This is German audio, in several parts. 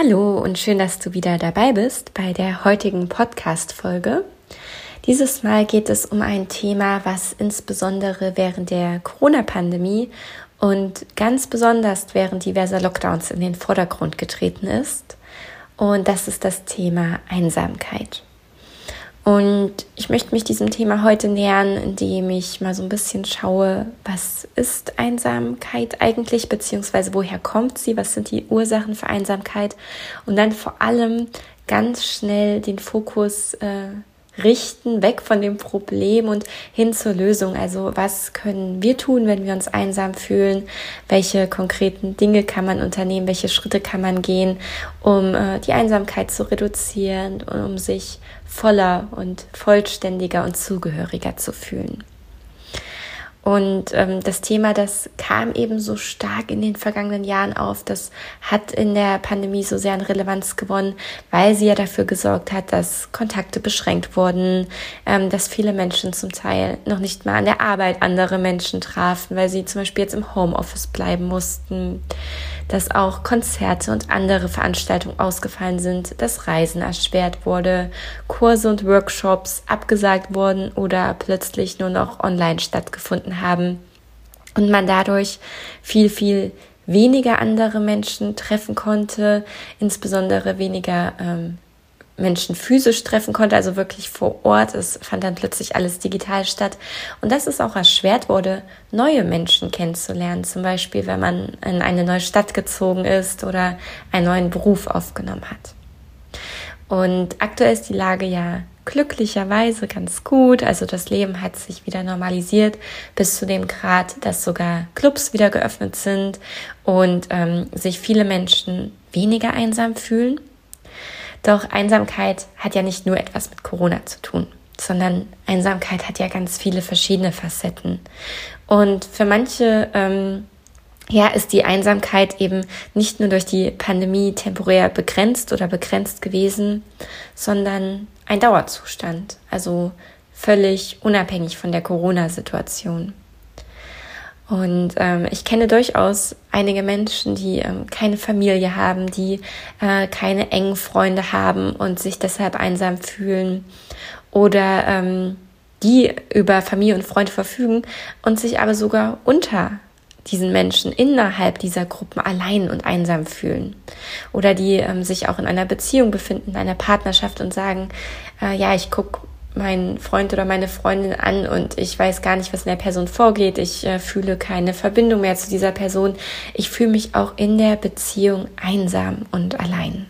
Hallo und schön, dass du wieder dabei bist bei der heutigen Podcast-Folge. Dieses Mal geht es um ein Thema, was insbesondere während der Corona-Pandemie und ganz besonders während diverser Lockdowns in den Vordergrund getreten ist. Und das ist das Thema Einsamkeit. Und ich möchte mich diesem Thema heute nähern, indem ich mal so ein bisschen schaue, was ist Einsamkeit eigentlich, beziehungsweise woher kommt sie, was sind die Ursachen für Einsamkeit? Und dann vor allem ganz schnell den Fokus äh, richten, weg von dem Problem und hin zur Lösung. Also was können wir tun, wenn wir uns einsam fühlen? Welche konkreten Dinge kann man unternehmen? Welche Schritte kann man gehen, um äh, die Einsamkeit zu reduzieren und um sich voller und vollständiger und zugehöriger zu fühlen? Und ähm, das Thema, das kam eben so stark in den vergangenen Jahren auf, das hat in der Pandemie so sehr an Relevanz gewonnen, weil sie ja dafür gesorgt hat, dass Kontakte beschränkt wurden, ähm, dass viele Menschen zum Teil noch nicht mal an der Arbeit andere Menschen trafen, weil sie zum Beispiel jetzt im Homeoffice bleiben mussten dass auch Konzerte und andere Veranstaltungen ausgefallen sind, dass Reisen erschwert wurde, Kurse und Workshops abgesagt wurden oder plötzlich nur noch online stattgefunden haben und man dadurch viel, viel weniger andere Menschen treffen konnte, insbesondere weniger ähm, Menschen physisch treffen konnte, also wirklich vor Ort. Es fand dann plötzlich alles digital statt. Und dass es auch erschwert wurde, neue Menschen kennenzulernen. Zum Beispiel, wenn man in eine neue Stadt gezogen ist oder einen neuen Beruf aufgenommen hat. Und aktuell ist die Lage ja glücklicherweise ganz gut. Also das Leben hat sich wieder normalisiert bis zu dem Grad, dass sogar Clubs wieder geöffnet sind und ähm, sich viele Menschen weniger einsam fühlen. Doch Einsamkeit hat ja nicht nur etwas mit Corona zu tun, sondern Einsamkeit hat ja ganz viele verschiedene Facetten. Und für manche ähm, ja, ist die Einsamkeit eben nicht nur durch die Pandemie temporär begrenzt oder begrenzt gewesen, sondern ein Dauerzustand, also völlig unabhängig von der Corona-Situation. Und ähm, ich kenne durchaus einige Menschen, die ähm, keine Familie haben, die äh, keine engen Freunde haben und sich deshalb einsam fühlen oder ähm, die über Familie und Freunde verfügen und sich aber sogar unter diesen Menschen innerhalb dieser Gruppen allein und einsam fühlen. Oder die ähm, sich auch in einer Beziehung befinden, in einer Partnerschaft und sagen, äh, ja, ich gucke meinen Freund oder meine Freundin an und ich weiß gar nicht, was in der Person vorgeht. Ich äh, fühle keine Verbindung mehr zu dieser Person. Ich fühle mich auch in der Beziehung einsam und allein.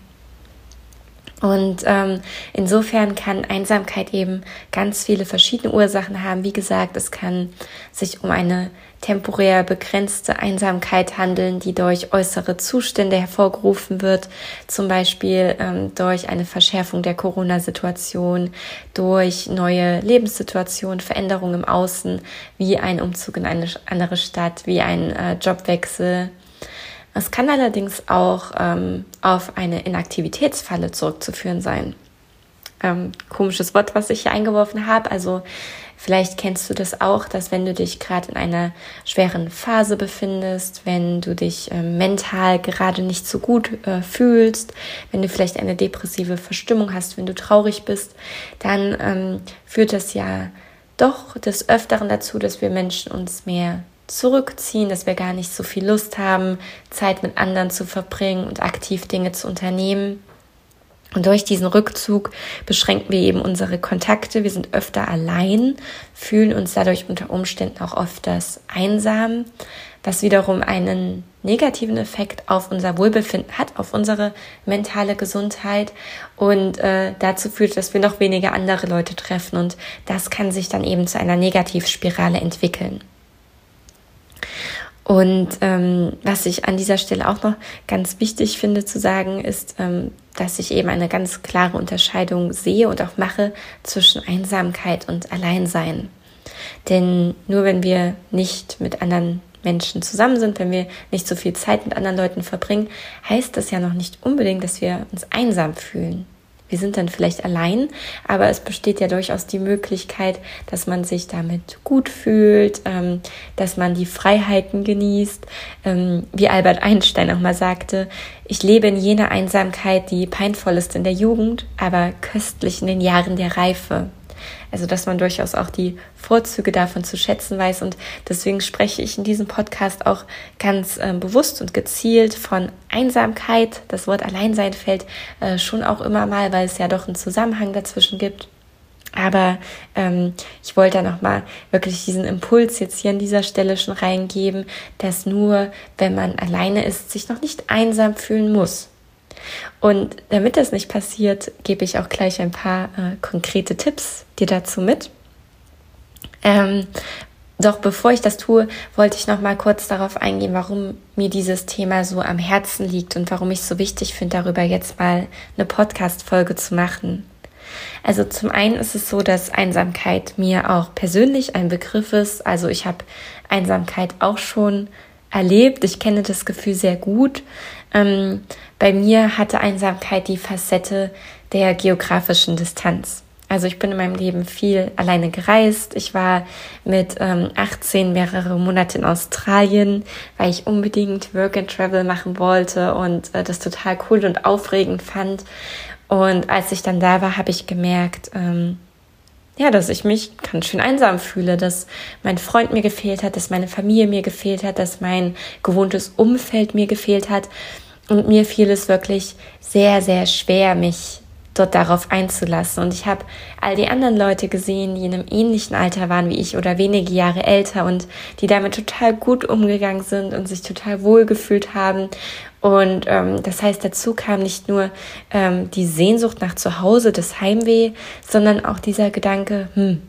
Und ähm, insofern kann Einsamkeit eben ganz viele verschiedene Ursachen haben. Wie gesagt, es kann sich um eine temporär begrenzte Einsamkeit handeln, die durch äußere Zustände hervorgerufen wird, zum Beispiel ähm, durch eine Verschärfung der Corona-Situation, durch neue Lebenssituationen, Veränderungen im Außen, wie ein Umzug in eine andere Stadt, wie ein äh, Jobwechsel. Es kann allerdings auch ähm, auf eine Inaktivitätsfalle zurückzuführen sein. Ähm, komisches Wort, was ich hier eingeworfen habe. Also Vielleicht kennst du das auch, dass wenn du dich gerade in einer schweren Phase befindest, wenn du dich äh, mental gerade nicht so gut äh, fühlst, wenn du vielleicht eine depressive Verstimmung hast, wenn du traurig bist, dann ähm, führt das ja doch des Öfteren dazu, dass wir Menschen uns mehr zurückziehen, dass wir gar nicht so viel Lust haben, Zeit mit anderen zu verbringen und aktiv Dinge zu unternehmen. Und durch diesen Rückzug beschränken wir eben unsere Kontakte. Wir sind öfter allein, fühlen uns dadurch unter Umständen auch öfters einsam, was wiederum einen negativen Effekt auf unser Wohlbefinden hat, auf unsere mentale Gesundheit und äh, dazu führt, dass wir noch weniger andere Leute treffen und das kann sich dann eben zu einer Negativspirale entwickeln. Und ähm, was ich an dieser Stelle auch noch ganz wichtig finde zu sagen, ist, ähm, dass ich eben eine ganz klare Unterscheidung sehe und auch mache zwischen Einsamkeit und Alleinsein. Denn nur wenn wir nicht mit anderen Menschen zusammen sind, wenn wir nicht so viel Zeit mit anderen Leuten verbringen, heißt das ja noch nicht unbedingt, dass wir uns einsam fühlen. Wir sind dann vielleicht allein, aber es besteht ja durchaus die Möglichkeit, dass man sich damit gut fühlt, ähm, dass man die Freiheiten genießt. Ähm, wie Albert Einstein auch mal sagte, ich lebe in jener Einsamkeit, die peinvoll ist in der Jugend, aber köstlich in den Jahren der Reife. Also, dass man durchaus auch die Vorzüge davon zu schätzen weiß. Und deswegen spreche ich in diesem Podcast auch ganz äh, bewusst und gezielt von Einsamkeit. Das Wort Alleinsein fällt äh, schon auch immer mal, weil es ja doch einen Zusammenhang dazwischen gibt. Aber ähm, ich wollte da nochmal wirklich diesen Impuls jetzt hier an dieser Stelle schon reingeben, dass nur wenn man alleine ist, sich noch nicht einsam fühlen muss. Und damit das nicht passiert, gebe ich auch gleich ein paar äh, konkrete Tipps dir dazu mit. Ähm, doch bevor ich das tue, wollte ich noch mal kurz darauf eingehen, warum mir dieses Thema so am Herzen liegt und warum ich es so wichtig finde, darüber jetzt mal eine Podcast-Folge zu machen. Also zum einen ist es so, dass Einsamkeit mir auch persönlich ein Begriff ist. Also ich habe Einsamkeit auch schon erlebt. Ich kenne das Gefühl sehr gut. Ähm, bei mir hatte Einsamkeit die Facette der geografischen Distanz. Also ich bin in meinem Leben viel alleine gereist. Ich war mit ähm, 18 mehrere Monate in Australien, weil ich unbedingt Work and Travel machen wollte und äh, das total cool und aufregend fand. Und als ich dann da war, habe ich gemerkt, ähm, ja, dass ich mich ganz schön einsam fühle, dass mein Freund mir gefehlt hat, dass meine Familie mir gefehlt hat, dass mein gewohntes Umfeld mir gefehlt hat. Und mir fiel es wirklich sehr, sehr schwer, mich dort darauf einzulassen. Und ich habe all die anderen Leute gesehen, die in einem ähnlichen Alter waren wie ich oder wenige Jahre älter und die damit total gut umgegangen sind und sich total wohl gefühlt haben. Und ähm, das heißt, dazu kam nicht nur ähm, die Sehnsucht nach Zuhause, das Heimweh, sondern auch dieser Gedanke, hm,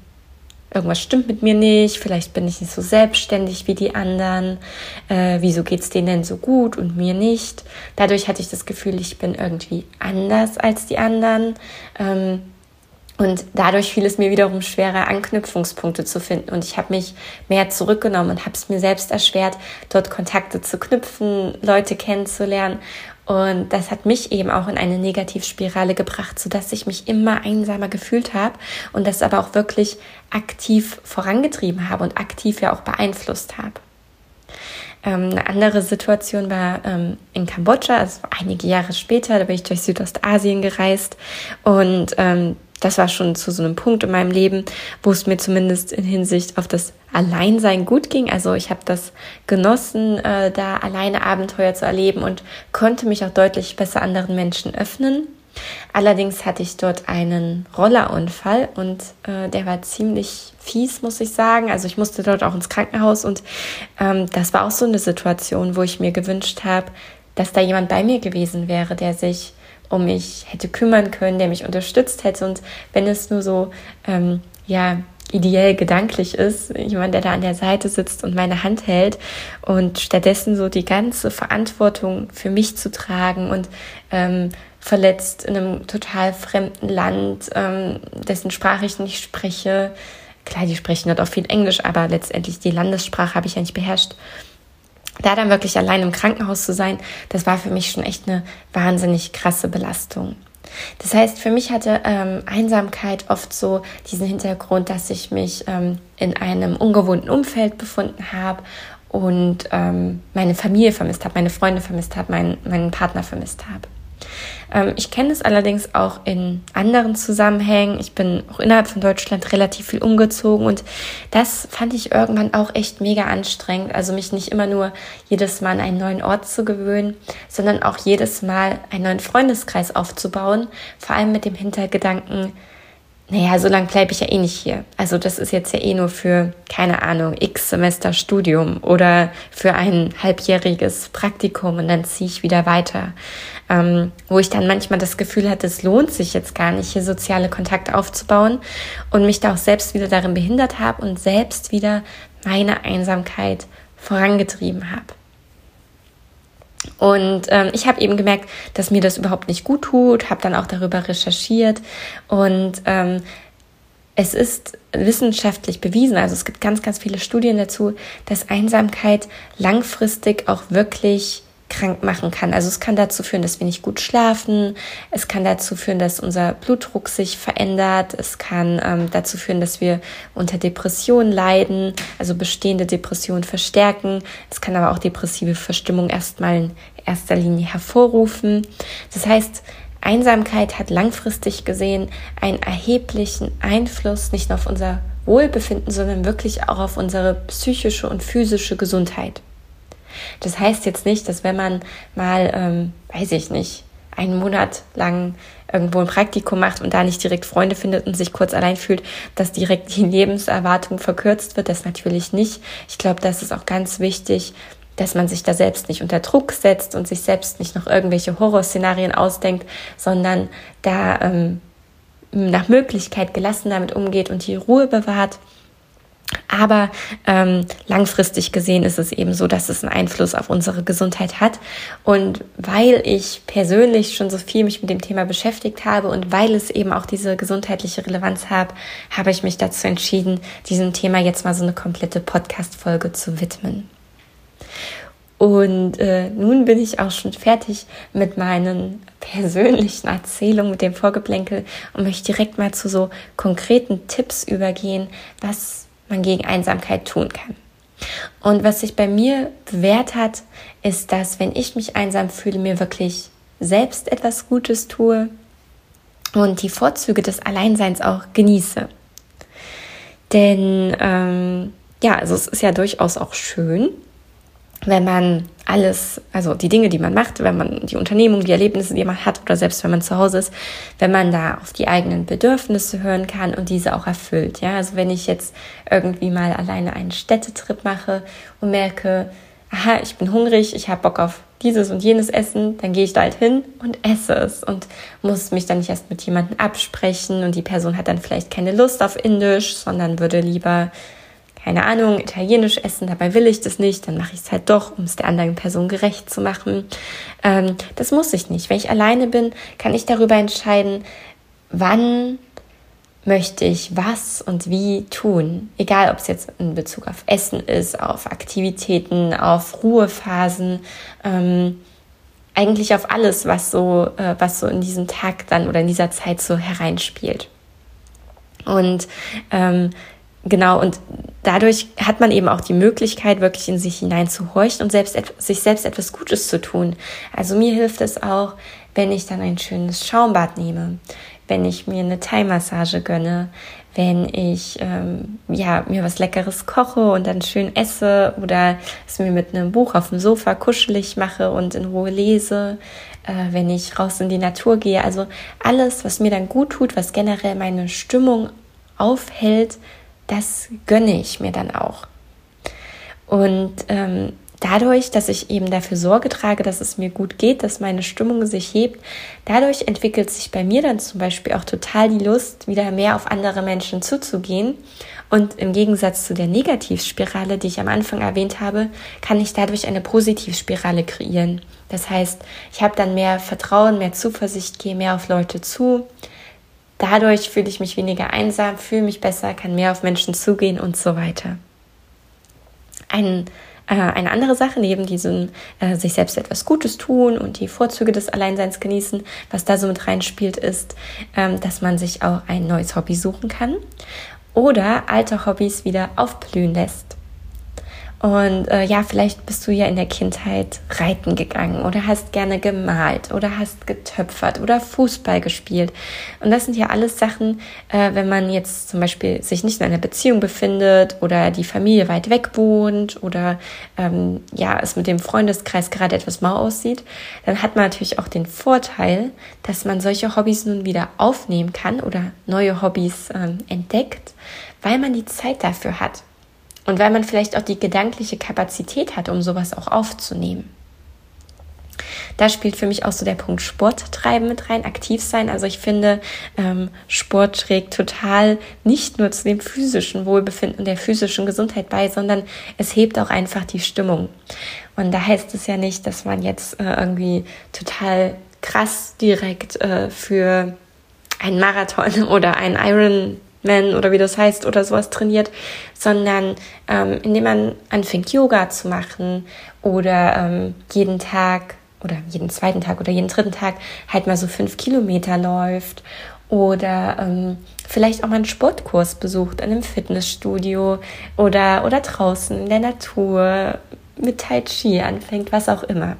irgendwas stimmt mit mir nicht, vielleicht bin ich nicht so selbstständig wie die anderen, äh, wieso geht's denen denn so gut und mir nicht. Dadurch hatte ich das Gefühl, ich bin irgendwie anders als die anderen. Ähm, und dadurch fiel es mir wiederum schwerer, Anknüpfungspunkte zu finden. Und ich habe mich mehr zurückgenommen und habe es mir selbst erschwert, dort Kontakte zu knüpfen, Leute kennenzulernen. Und das hat mich eben auch in eine Negativspirale gebracht, sodass ich mich immer einsamer gefühlt habe und das aber auch wirklich aktiv vorangetrieben habe und aktiv ja auch beeinflusst habe. Ähm, eine andere Situation war ähm, in Kambodscha, also einige Jahre später, da bin ich durch Südostasien gereist und ähm, das war schon zu so einem Punkt in meinem Leben, wo es mir zumindest in Hinsicht auf das Alleinsein gut ging. Also ich habe das genossen, äh, da alleine Abenteuer zu erleben und konnte mich auch deutlich besser anderen Menschen öffnen. Allerdings hatte ich dort einen Rollerunfall und äh, der war ziemlich fies, muss ich sagen. Also ich musste dort auch ins Krankenhaus und ähm, das war auch so eine Situation, wo ich mir gewünscht habe, dass da jemand bei mir gewesen wäre, der sich um mich hätte kümmern können, der mich unterstützt hätte. Und wenn es nur so, ähm, ja, ideell gedanklich ist, jemand, der da an der Seite sitzt und meine Hand hält und stattdessen so die ganze Verantwortung für mich zu tragen und ähm, verletzt in einem total fremden Land, ähm, dessen Sprache ich nicht spreche. Klar, die sprechen dort auch viel Englisch, aber letztendlich die Landessprache habe ich ja nicht beherrscht da dann wirklich allein im Krankenhaus zu sein, das war für mich schon echt eine wahnsinnig krasse Belastung. Das heißt, für mich hatte ähm, Einsamkeit oft so diesen Hintergrund, dass ich mich ähm, in einem ungewohnten Umfeld befunden habe und ähm, meine Familie vermisst habe, meine Freunde vermisst habe, meinen, meinen Partner vermisst habe. Ähm, ich kenne es allerdings auch in anderen Zusammenhängen. Ich bin auch innerhalb von Deutschland relativ viel umgezogen und das fand ich irgendwann auch echt mega anstrengend. Also mich nicht immer nur jedes Mal an einen neuen Ort zu gewöhnen, sondern auch jedes Mal einen neuen Freundeskreis aufzubauen. Vor allem mit dem Hintergedanken, naja, so lange bleibe ich ja eh nicht hier. Also das ist jetzt ja eh nur für, keine Ahnung, x Semester Studium oder für ein halbjähriges Praktikum und dann ziehe ich wieder weiter. Ähm, wo ich dann manchmal das Gefühl hatte, es lohnt sich jetzt gar nicht, hier soziale Kontakte aufzubauen und mich da auch selbst wieder darin behindert habe und selbst wieder meine Einsamkeit vorangetrieben habe. Und ähm, ich habe eben gemerkt, dass mir das überhaupt nicht gut tut, habe dann auch darüber recherchiert. Und ähm, es ist wissenschaftlich bewiesen, also es gibt ganz, ganz viele Studien dazu, dass Einsamkeit langfristig auch wirklich krank machen kann. Also es kann dazu führen, dass wir nicht gut schlafen. Es kann dazu führen, dass unser Blutdruck sich verändert. Es kann ähm, dazu führen, dass wir unter Depressionen leiden, also bestehende Depressionen verstärken. Es kann aber auch depressive Verstimmung erstmal in erster Linie hervorrufen. Das heißt, Einsamkeit hat langfristig gesehen einen erheblichen Einfluss nicht nur auf unser Wohlbefinden, sondern wirklich auch auf unsere psychische und physische Gesundheit. Das heißt jetzt nicht, dass wenn man mal, ähm, weiß ich nicht, einen Monat lang irgendwo ein Praktikum macht und da nicht direkt Freunde findet und sich kurz allein fühlt, dass direkt die Lebenserwartung verkürzt wird. Das natürlich nicht. Ich glaube, das ist auch ganz wichtig, dass man sich da selbst nicht unter Druck setzt und sich selbst nicht noch irgendwelche Horrorszenarien ausdenkt, sondern da ähm, nach Möglichkeit gelassen damit umgeht und die Ruhe bewahrt aber ähm, langfristig gesehen ist es eben so, dass es einen Einfluss auf unsere Gesundheit hat. Und weil ich persönlich schon so viel mich mit dem Thema beschäftigt habe und weil es eben auch diese gesundheitliche Relevanz hat, habe ich mich dazu entschieden, diesem Thema jetzt mal so eine komplette Podcast-Folge zu widmen. Und äh, nun bin ich auch schon fertig mit meinen persönlichen Erzählungen, mit dem Vorgeplänkel und möchte direkt mal zu so konkreten Tipps übergehen, was man gegen Einsamkeit tun kann. Und was sich bei mir bewährt hat, ist, dass wenn ich mich einsam fühle, mir wirklich selbst etwas Gutes tue und die Vorzüge des Alleinseins auch genieße. Denn ähm, ja, also es ist ja durchaus auch schön, wenn man alles, also die Dinge, die man macht, wenn man die Unternehmung, die Erlebnisse, die man hat oder selbst wenn man zu Hause ist, wenn man da auf die eigenen Bedürfnisse hören kann und diese auch erfüllt. Ja, also wenn ich jetzt irgendwie mal alleine einen Städtetrip mache und merke, aha, ich bin hungrig, ich habe Bock auf dieses und jenes Essen, dann gehe ich da halt hin und esse es und muss mich dann nicht erst mit jemandem absprechen und die Person hat dann vielleicht keine Lust auf Indisch, sondern würde lieber keine Ahnung, italienisch essen, dabei will ich das nicht, dann mache ich es halt doch, um es der anderen Person gerecht zu machen. Ähm, das muss ich nicht. Wenn ich alleine bin, kann ich darüber entscheiden, wann möchte ich was und wie tun. Egal, ob es jetzt in Bezug auf Essen ist, auf Aktivitäten, auf Ruhephasen, ähm, eigentlich auf alles, was so, äh, was so in diesem Tag dann oder in dieser Zeit so hereinspielt. Und ähm, genau, und dadurch hat man eben auch die Möglichkeit, wirklich in sich hineinzuhorchen und selbst, sich selbst etwas Gutes zu tun. Also mir hilft es auch, wenn ich dann ein schönes Schaumbad nehme, wenn ich mir eine Thai-Massage gönne, wenn ich ähm, ja, mir was Leckeres koche und dann schön esse oder es mir mit einem Buch auf dem Sofa kuschelig mache und in Ruhe lese, äh, wenn ich raus in die Natur gehe. Also alles, was mir dann gut tut, was generell meine Stimmung aufhält, das gönne ich mir dann auch. Und ähm, dadurch, dass ich eben dafür Sorge trage, dass es mir gut geht, dass meine Stimmung sich hebt, dadurch entwickelt sich bei mir dann zum Beispiel auch total die Lust, wieder mehr auf andere Menschen zuzugehen. Und im Gegensatz zu der Negativspirale, die ich am Anfang erwähnt habe, kann ich dadurch eine Positivspirale kreieren. Das heißt, ich habe dann mehr Vertrauen, mehr Zuversicht, gehe mehr auf Leute zu, Dadurch fühle ich mich weniger einsam, fühle mich besser, kann mehr auf Menschen zugehen und so weiter. Ein, äh, eine andere Sache neben diesem äh, sich selbst etwas Gutes tun und die Vorzüge des Alleinseins genießen, was da so mit reinspielt, ist, ähm, dass man sich auch ein neues Hobby suchen kann oder alte Hobbys wieder aufblühen lässt. Und äh, ja, vielleicht bist du ja in der Kindheit reiten gegangen oder hast gerne gemalt oder hast getöpfert oder Fußball gespielt. Und das sind ja alles Sachen, äh, wenn man jetzt zum Beispiel sich nicht in einer Beziehung befindet oder die Familie weit weg wohnt oder ähm, ja, es mit dem Freundeskreis gerade etwas mau aussieht, dann hat man natürlich auch den Vorteil, dass man solche Hobbys nun wieder aufnehmen kann oder neue Hobbys ähm, entdeckt, weil man die Zeit dafür hat. Und weil man vielleicht auch die gedankliche Kapazität hat, um sowas auch aufzunehmen. Da spielt für mich auch so der Punkt Sport treiben mit rein, aktiv sein. Also ich finde, ähm, Sport trägt total nicht nur zu dem physischen Wohlbefinden und der physischen Gesundheit bei, sondern es hebt auch einfach die Stimmung. Und da heißt es ja nicht, dass man jetzt äh, irgendwie total krass direkt äh, für einen Marathon oder einen Iron Man oder wie das heißt oder sowas trainiert, sondern ähm, indem man anfängt Yoga zu machen oder ähm, jeden Tag oder jeden zweiten Tag oder jeden dritten Tag halt mal so fünf Kilometer läuft oder ähm, vielleicht auch mal einen Sportkurs besucht in einem Fitnessstudio oder, oder draußen in der Natur mit Tai Chi anfängt, was auch immer.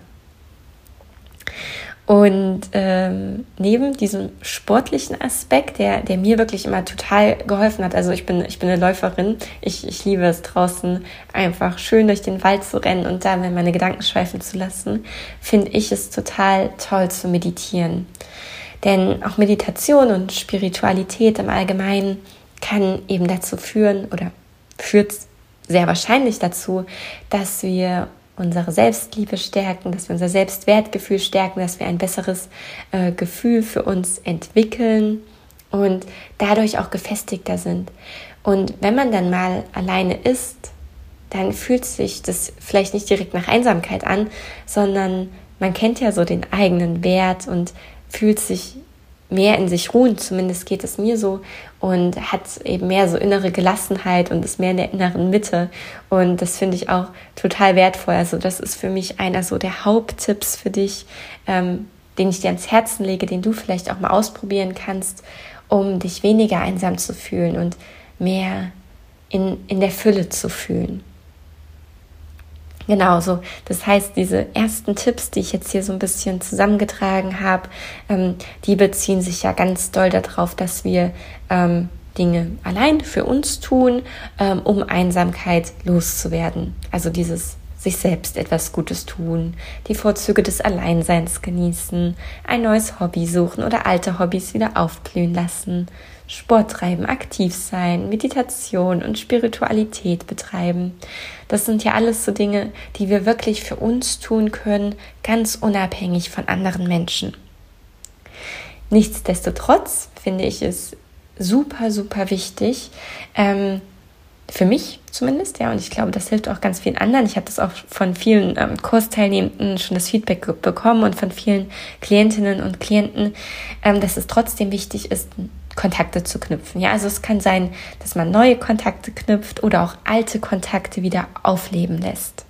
Und ähm, neben diesem sportlichen Aspekt, der, der mir wirklich immer total geholfen hat, also ich bin, ich bin eine Läuferin, ich, ich liebe es draußen einfach schön durch den Wald zu rennen und da meine Gedanken schweifen zu lassen, finde ich es total toll zu meditieren. Denn auch Meditation und Spiritualität im Allgemeinen kann eben dazu führen oder führt sehr wahrscheinlich dazu, dass wir unsere Selbstliebe stärken, dass wir unser Selbstwertgefühl stärken, dass wir ein besseres äh, Gefühl für uns entwickeln und dadurch auch gefestigter sind. Und wenn man dann mal alleine ist, dann fühlt sich das vielleicht nicht direkt nach Einsamkeit an, sondern man kennt ja so den eigenen Wert und fühlt sich mehr in sich ruhen, zumindest geht es mir so, und hat eben mehr so innere Gelassenheit und ist mehr in der inneren Mitte. Und das finde ich auch total wertvoll. Also das ist für mich einer so der Haupttipps für dich, ähm, den ich dir ans Herzen lege, den du vielleicht auch mal ausprobieren kannst, um dich weniger einsam zu fühlen und mehr in, in der Fülle zu fühlen. Genau so. Das heißt, diese ersten Tipps, die ich jetzt hier so ein bisschen zusammengetragen habe, ähm, die beziehen sich ja ganz doll darauf, dass wir ähm, Dinge allein für uns tun, ähm, um Einsamkeit loszuwerden. Also dieses sich selbst etwas Gutes tun, die Vorzüge des Alleinseins genießen, ein neues Hobby suchen oder alte Hobbys wieder aufblühen lassen, Sport treiben, aktiv sein, Meditation und Spiritualität betreiben. Das sind ja alles so Dinge, die wir wirklich für uns tun können, ganz unabhängig von anderen Menschen. Nichtsdestotrotz finde ich es super, super wichtig, ähm, für mich zumindest, ja, und ich glaube, das hilft auch ganz vielen anderen. Ich habe das auch von vielen ähm, Kursteilnehmenden schon das Feedback bekommen und von vielen Klientinnen und Klienten, ähm, dass es trotzdem wichtig ist, Kontakte zu knüpfen. Ja, also es kann sein, dass man neue Kontakte knüpft oder auch alte Kontakte wieder aufleben lässt.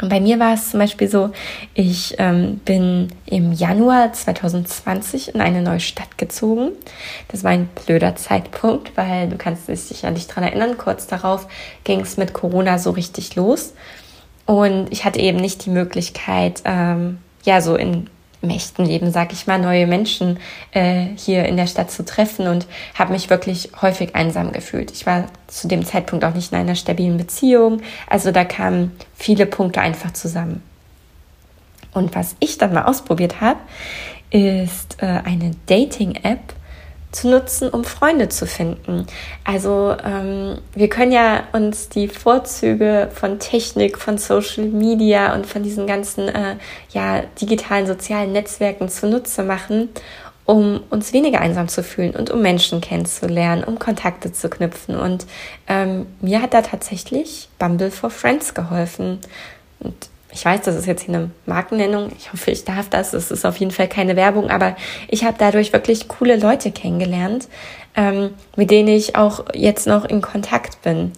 Und bei mir war es zum Beispiel so, ich ähm, bin im Januar 2020 in eine neue Stadt gezogen. Das war ein blöder Zeitpunkt, weil du kannst dich sicherlich daran erinnern, kurz darauf ging es mit Corona so richtig los. Und ich hatte eben nicht die Möglichkeit, ähm, ja, so in im echten Leben, sag ich mal, neue Menschen äh, hier in der Stadt zu treffen und habe mich wirklich häufig einsam gefühlt. Ich war zu dem Zeitpunkt auch nicht in einer stabilen Beziehung, also da kamen viele Punkte einfach zusammen. Und was ich dann mal ausprobiert habe, ist äh, eine Dating-App, zu nutzen, um Freunde zu finden. Also ähm, wir können ja uns die Vorzüge von Technik, von Social Media und von diesen ganzen äh, ja, digitalen sozialen Netzwerken zunutze machen, um uns weniger einsam zu fühlen und um Menschen kennenzulernen, um Kontakte zu knüpfen. Und ähm, mir hat da tatsächlich Bumble for Friends geholfen. Und ich weiß, das ist jetzt hier eine Markennennung. Ich hoffe, ich darf das. Es ist auf jeden Fall keine Werbung, aber ich habe dadurch wirklich coole Leute kennengelernt, ähm, mit denen ich auch jetzt noch in Kontakt bin.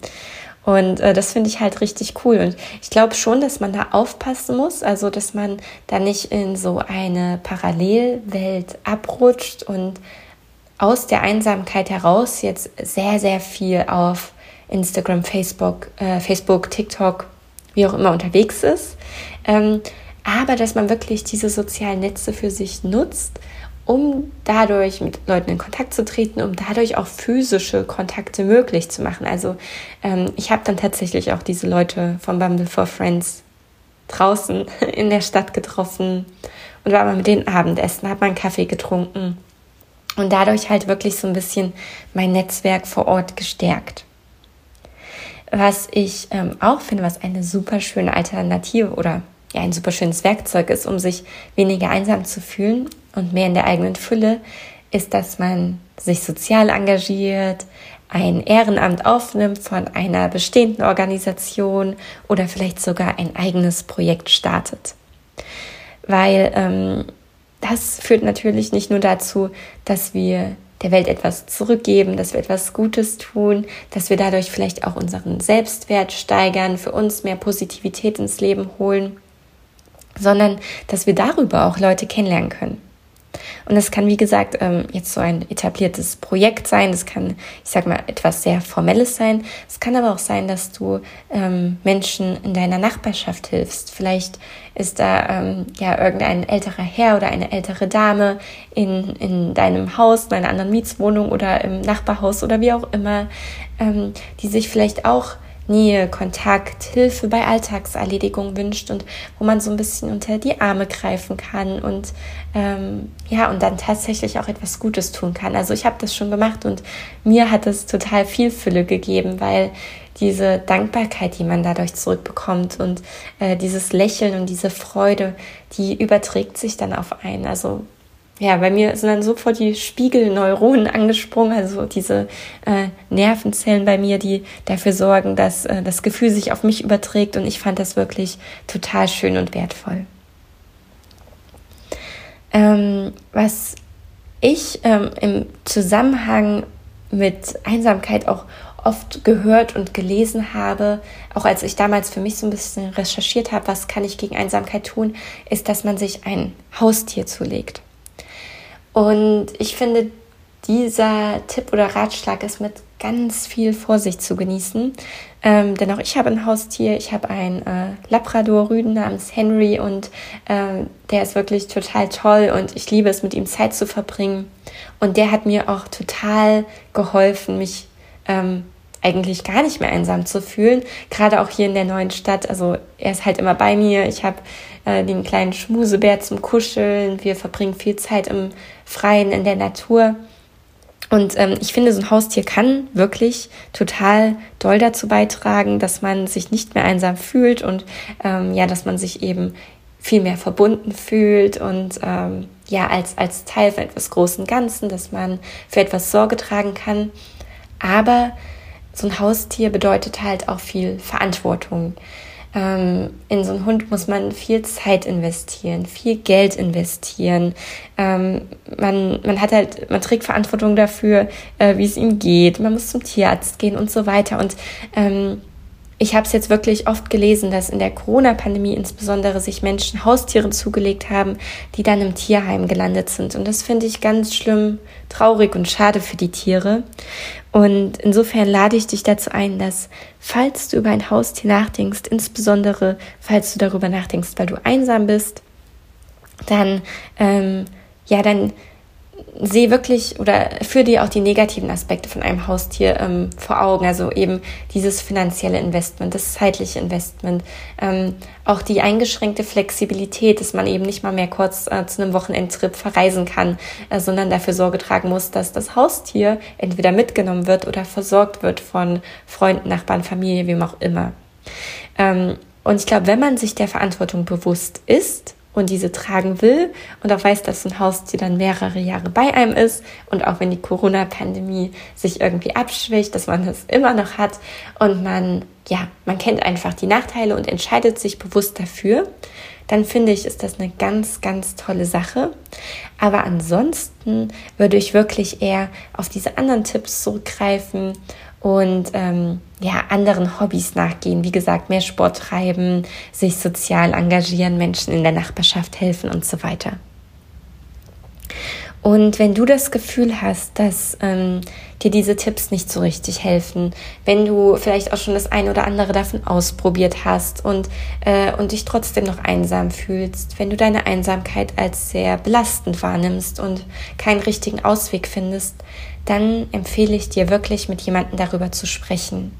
Und äh, das finde ich halt richtig cool. Und ich glaube schon, dass man da aufpassen muss, also dass man da nicht in so eine Parallelwelt abrutscht und aus der Einsamkeit heraus jetzt sehr, sehr viel auf Instagram, Facebook, äh, Facebook, TikTok, wie auch immer unterwegs ist. Ähm, aber dass man wirklich diese sozialen Netze für sich nutzt, um dadurch mit Leuten in Kontakt zu treten, um dadurch auch physische Kontakte möglich zu machen. Also ähm, ich habe dann tatsächlich auch diese Leute von Bumble for Friends draußen in der Stadt getroffen und war mal mit denen Abendessen, habe mal einen Kaffee getrunken und dadurch halt wirklich so ein bisschen mein Netzwerk vor Ort gestärkt. Was ich ähm, auch finde, was eine super schöne Alternative oder ja ein super schönes Werkzeug ist, um sich weniger einsam zu fühlen und mehr in der eigenen Fülle, ist, dass man sich sozial engagiert, ein Ehrenamt aufnimmt von einer bestehenden Organisation oder vielleicht sogar ein eigenes Projekt startet. Weil ähm, das führt natürlich nicht nur dazu, dass wir der Welt etwas zurückgeben, dass wir etwas Gutes tun, dass wir dadurch vielleicht auch unseren Selbstwert steigern, für uns mehr Positivität ins Leben holen, sondern dass wir darüber auch Leute kennenlernen können. Und das kann, wie gesagt, ähm, jetzt so ein etabliertes Projekt sein. Das kann, ich sag mal, etwas sehr Formelles sein. Es kann aber auch sein, dass du ähm, Menschen in deiner Nachbarschaft hilfst. Vielleicht ist da ähm, ja irgendein älterer Herr oder eine ältere Dame in, in deinem Haus, in einer anderen Mietswohnung oder im Nachbarhaus oder wie auch immer, die sich vielleicht auch Nähe, Kontakt, Hilfe bei Alltagserledigung wünscht und wo man so ein bisschen unter die Arme greifen kann und ähm, ja, und dann tatsächlich auch etwas Gutes tun kann. Also ich habe das schon gemacht und mir hat es total viel Fülle gegeben, weil diese Dankbarkeit, die man dadurch zurückbekommt und äh, dieses Lächeln und diese Freude, die überträgt sich dann auf einen. Also ja, bei mir sind dann sofort die Spiegelneuronen angesprungen, also diese äh, Nervenzellen bei mir, die dafür sorgen, dass äh, das Gefühl sich auf mich überträgt und ich fand das wirklich total schön und wertvoll. Ähm, was ich ähm, im Zusammenhang mit Einsamkeit auch oft gehört und gelesen habe, auch als ich damals für mich so ein bisschen recherchiert habe, was kann ich gegen Einsamkeit tun, ist, dass man sich ein Haustier zulegt. Und ich finde, dieser Tipp oder Ratschlag ist mit ganz viel Vorsicht zu genießen. Ähm, denn auch ich habe ein Haustier. Ich habe einen äh, Labrador-Rüden namens Henry und äh, der ist wirklich total toll und ich liebe es, mit ihm Zeit zu verbringen. Und der hat mir auch total geholfen, mich ähm, eigentlich gar nicht mehr einsam zu fühlen. Gerade auch hier in der neuen Stadt. Also er ist halt immer bei mir. Ich habe äh, den kleinen Schmusebär zum Kuscheln. Wir verbringen viel Zeit im Freien, in der Natur. Und ähm, ich finde, so ein Haustier kann wirklich total doll dazu beitragen, dass man sich nicht mehr einsam fühlt und ähm, ja, dass man sich eben viel mehr verbunden fühlt und ähm, ja, als, als Teil von etwas großen Ganzen, dass man für etwas Sorge tragen kann. Aber so ein Haustier bedeutet halt auch viel Verantwortung. Ähm, in so einen Hund muss man viel Zeit investieren, viel Geld investieren. Ähm, man, man hat halt, man trägt Verantwortung dafür, äh, wie es ihm geht. Man muss zum Tierarzt gehen und so weiter. Und ähm, ich habe es jetzt wirklich oft gelesen, dass in der Corona-Pandemie insbesondere sich Menschen Haustieren zugelegt haben, die dann im Tierheim gelandet sind. Und das finde ich ganz schlimm, traurig und schade für die Tiere. Und insofern lade ich dich dazu ein, dass falls du über ein Haustier nachdenkst, insbesondere falls du darüber nachdenkst, weil du einsam bist, dann ähm, ja, dann sehe wirklich oder führe dir auch die negativen Aspekte von einem Haustier ähm, vor Augen. Also eben dieses finanzielle Investment, das zeitliche Investment, ähm, auch die eingeschränkte Flexibilität, dass man eben nicht mal mehr kurz äh, zu einem Wochenendtrip verreisen kann, äh, sondern dafür Sorge tragen muss, dass das Haustier entweder mitgenommen wird oder versorgt wird von Freunden, Nachbarn, Familie, wem auch immer. Ähm, und ich glaube, wenn man sich der Verantwortung bewusst ist und diese tragen will und auch weiß, dass ein Haustier dann mehrere Jahre bei einem ist und auch wenn die Corona-Pandemie sich irgendwie abschwächt, dass man das immer noch hat und man, ja, man kennt einfach die Nachteile und entscheidet sich bewusst dafür, dann finde ich, ist das eine ganz, ganz tolle Sache. Aber ansonsten würde ich wirklich eher auf diese anderen Tipps zurückgreifen und ähm, ja, anderen Hobbys nachgehen. Wie gesagt, mehr Sport treiben, sich sozial engagieren, Menschen in der Nachbarschaft helfen und so weiter. Und wenn du das Gefühl hast, dass ähm, dir diese Tipps nicht so richtig helfen, wenn du vielleicht auch schon das eine oder andere davon ausprobiert hast und, äh, und dich trotzdem noch einsam fühlst, wenn du deine Einsamkeit als sehr belastend wahrnimmst und keinen richtigen Ausweg findest, dann empfehle ich dir wirklich mit jemandem darüber zu sprechen.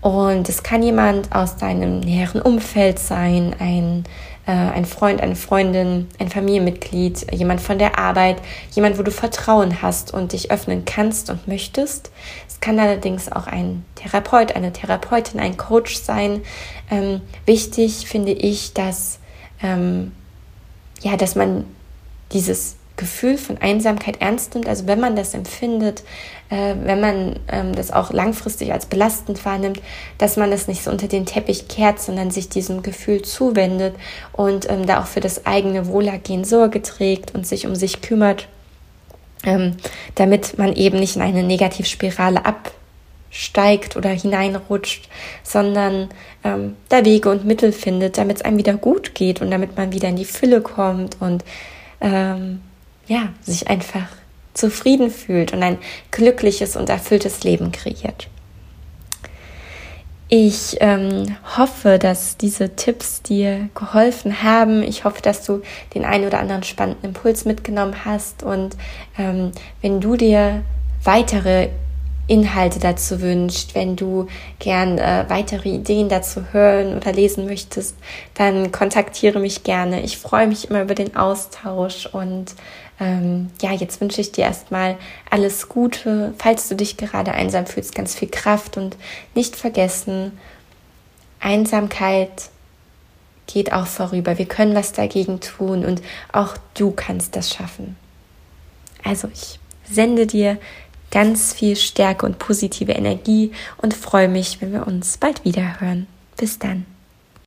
Und es kann jemand aus deinem näheren Umfeld sein, ein äh, ein Freund, eine Freundin, ein Familienmitglied, jemand von der Arbeit, jemand, wo du Vertrauen hast und dich öffnen kannst und möchtest. Es kann allerdings auch ein Therapeut, eine Therapeutin, ein Coach sein. Ähm, wichtig finde ich, dass, ähm, ja, dass man dieses Gefühl von Einsamkeit ernst nimmt, also wenn man das empfindet, äh, wenn man ähm, das auch langfristig als belastend wahrnimmt, dass man das nicht so unter den Teppich kehrt, sondern sich diesem Gefühl zuwendet und ähm, da auch für das eigene Wohlergehen Sorge trägt und sich um sich kümmert, ähm, damit man eben nicht in eine Negativspirale absteigt oder hineinrutscht, sondern ähm, da Wege und Mittel findet, damit es einem wieder gut geht und damit man wieder in die Fülle kommt und ähm, ja, sich einfach zufrieden fühlt und ein glückliches und erfülltes Leben kreiert. Ich ähm, hoffe, dass diese Tipps dir geholfen haben. Ich hoffe, dass du den einen oder anderen spannenden Impuls mitgenommen hast. Und ähm, wenn du dir weitere Inhalte dazu wünscht, wenn du gern äh, weitere Ideen dazu hören oder lesen möchtest, dann kontaktiere mich gerne. Ich freue mich immer über den Austausch und ähm, ja, jetzt wünsche ich dir erstmal alles Gute. Falls du dich gerade einsam fühlst, ganz viel Kraft und nicht vergessen, Einsamkeit geht auch vorüber. Wir können was dagegen tun und auch du kannst das schaffen. Also ich sende dir ganz viel Stärke und positive Energie und freue mich, wenn wir uns bald wieder hören. Bis dann.